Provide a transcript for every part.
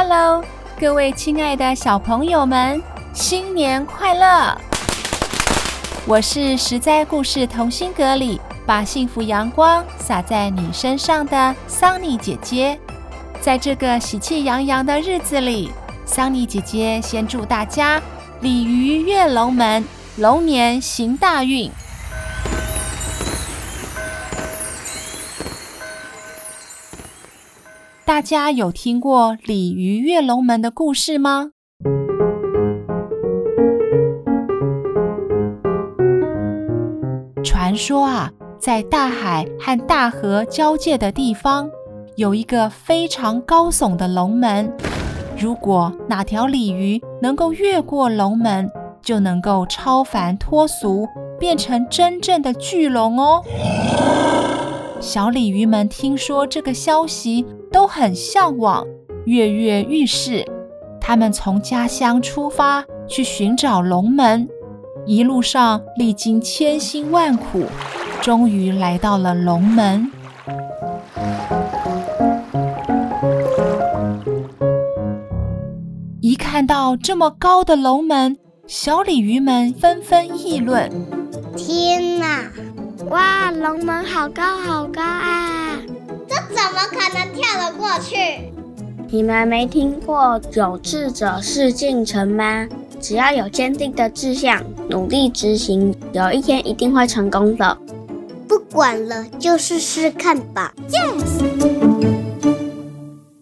Hello，各位亲爱的小朋友们，新年快乐！我是实在故事同心阁里把幸福阳光洒在你身上的桑尼姐姐。在这个喜气洋洋的日子里，桑尼姐姐先祝大家鲤鱼跃龙门，龙年行大运。大家有听过鲤鱼跃龙门的故事吗？传说啊，在大海和大河交界的地方，有一个非常高耸的龙门。如果哪条鲤鱼能够越过龙门，就能够超凡脱俗，变成真正的巨龙哦。小鲤鱼们听说这个消息，都很向往，跃跃欲试。他们从家乡出发，去寻找龙门。一路上历经千辛万苦，终于来到了龙门。一看到这么高的龙门，小鲤鱼们纷纷议论：“天哪！哇，龙门好高好高啊！这怎么可能跳得过去？你们没听过‘有志者事竟成’吗？”只要有坚定的志向，努力执行，有一天一定会成功的。不管了，就试试看吧。Yes！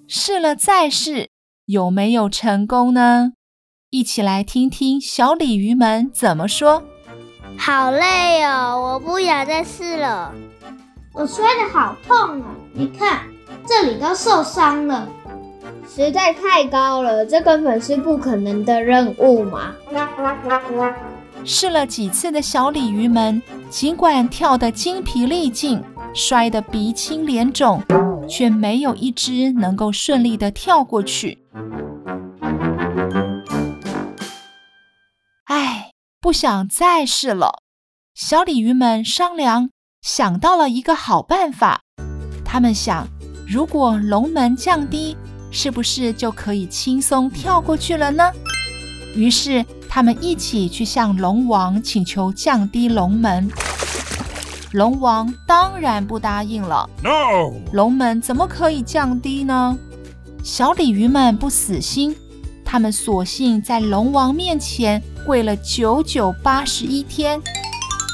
试了再试，有没有成功呢？一起来听听小鲤鱼们怎么说。好累哦，我不想再试了。我摔得好痛啊！你看，这里都受伤了。实在太高了，这根本是不可能的任务嘛！试了几次的小鲤鱼们，尽管跳得精疲力尽，摔得鼻青脸肿，却没有一只能够顺利的跳过去。不想再试了。小鲤鱼们商量，想到了一个好办法。他们想，如果龙门降低，是不是就可以轻松跳过去了呢？于是他们一起去向龙王请求降低龙门。龙王当然不答应了。No! 龙门怎么可以降低呢？小鲤鱼们不死心，他们索性在龙王面前跪了九九八十一天。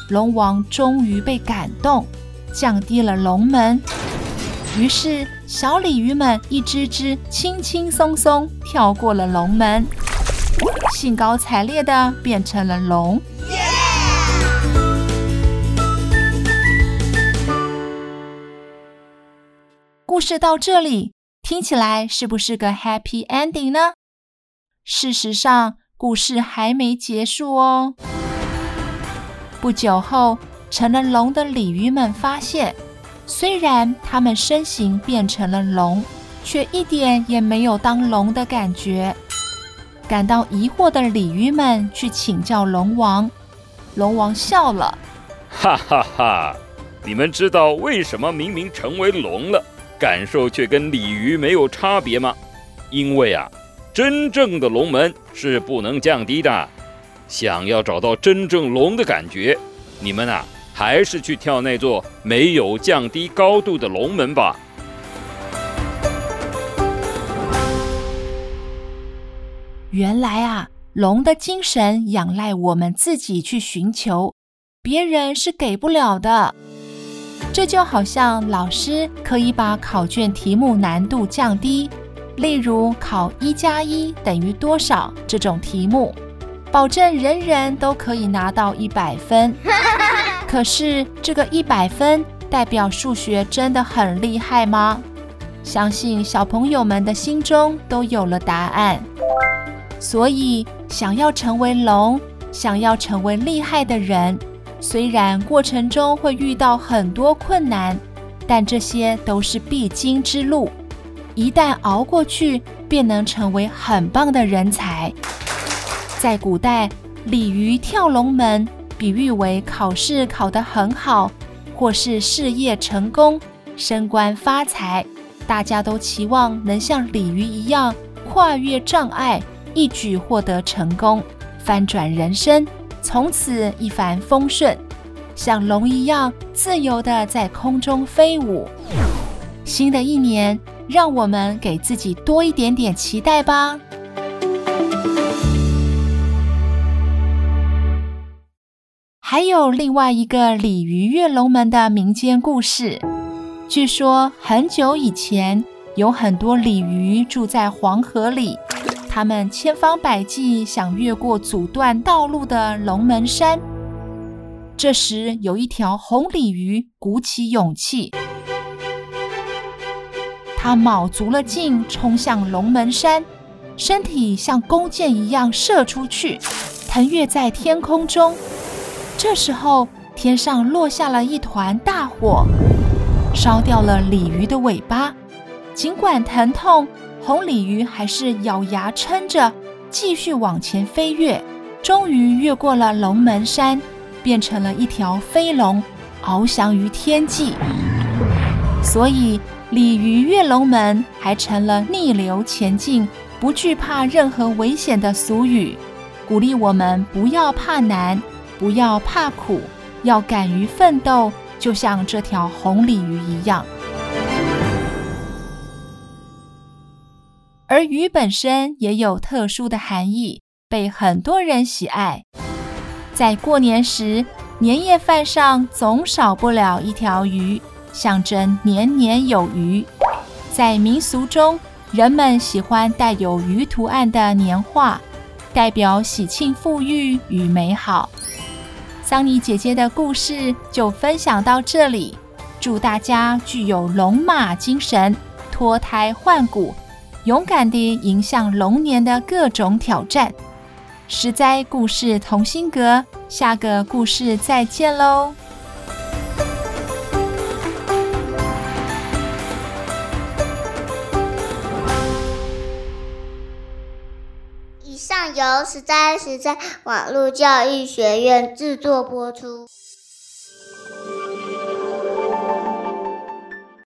龙王终于被感动，降低了龙门。于是，小鲤鱼们一只只轻轻松松跳过了龙门，兴高采烈地变成了龙。故事到这里，听起来是不是个 happy ending 呢？事实上，故事还没结束哦。不久后，成了龙的鲤鱼们发现。虽然他们身形变成了龙，却一点也没有当龙的感觉。感到疑惑的鲤鱼们去请教龙王，龙王笑了：“哈哈哈！你们知道为什么明明成为龙了，感受却跟鲤鱼没有差别吗？因为啊，真正的龙门是不能降低的。想要找到真正龙的感觉，你们啊。”还是去跳那座没有降低高度的龙门吧。原来啊，龙的精神仰赖我们自己去寻求，别人是给不了的。这就好像老师可以把考卷题目难度降低，例如考一加一等于多少这种题目，保证人人都可以拿到一百分。可是，这个一百分代表数学真的很厉害吗？相信小朋友们的心中都有了答案。所以，想要成为龙，想要成为厉害的人，虽然过程中会遇到很多困难，但这些都是必经之路。一旦熬过去，便能成为很棒的人才。在古代，鲤鱼跳龙门，比喻为考试考得很好，或是事业成功、升官发财。大家都期望能像鲤鱼一样跨越障碍。一举获得成功，翻转人生，从此一帆风顺，像龙一样自由地在空中飞舞。新的一年，让我们给自己多一点点期待吧。还有另外一个鲤鱼跃龙门的民间故事，据说很久以前，有很多鲤鱼住在黄河里。他们千方百计想越过阻断道路的龙门山。这时，有一条红鲤鱼鼓起勇气，它卯足了劲冲向龙门山，身体像弓箭一样射出去，腾跃在天空中。这时候，天上落下了一团大火，烧掉了鲤鱼的尾巴。尽管疼痛。红鲤鱼还是咬牙撑着，继续往前飞跃，终于越过了龙门山，变成了一条飞龙，翱翔于天际。所以，鲤鱼跃龙门还成了逆流前进、不惧怕任何危险的俗语，鼓励我们不要怕难，不要怕苦，要敢于奋斗，就像这条红鲤鱼一样。而鱼本身也有特殊的含义，被很多人喜爱。在过年时，年夜饭上总少不了一条鱼，象征年年有余。在民俗中，人们喜欢带有鱼图案的年画，代表喜庆、富裕与美好。桑尼姐姐的故事就分享到这里，祝大家具有龙马精神，脱胎换骨。勇敢地迎向龙年的各种挑战。实在故事同心阁，下个故事再见喽！由十三十三网络教育学院制作播出。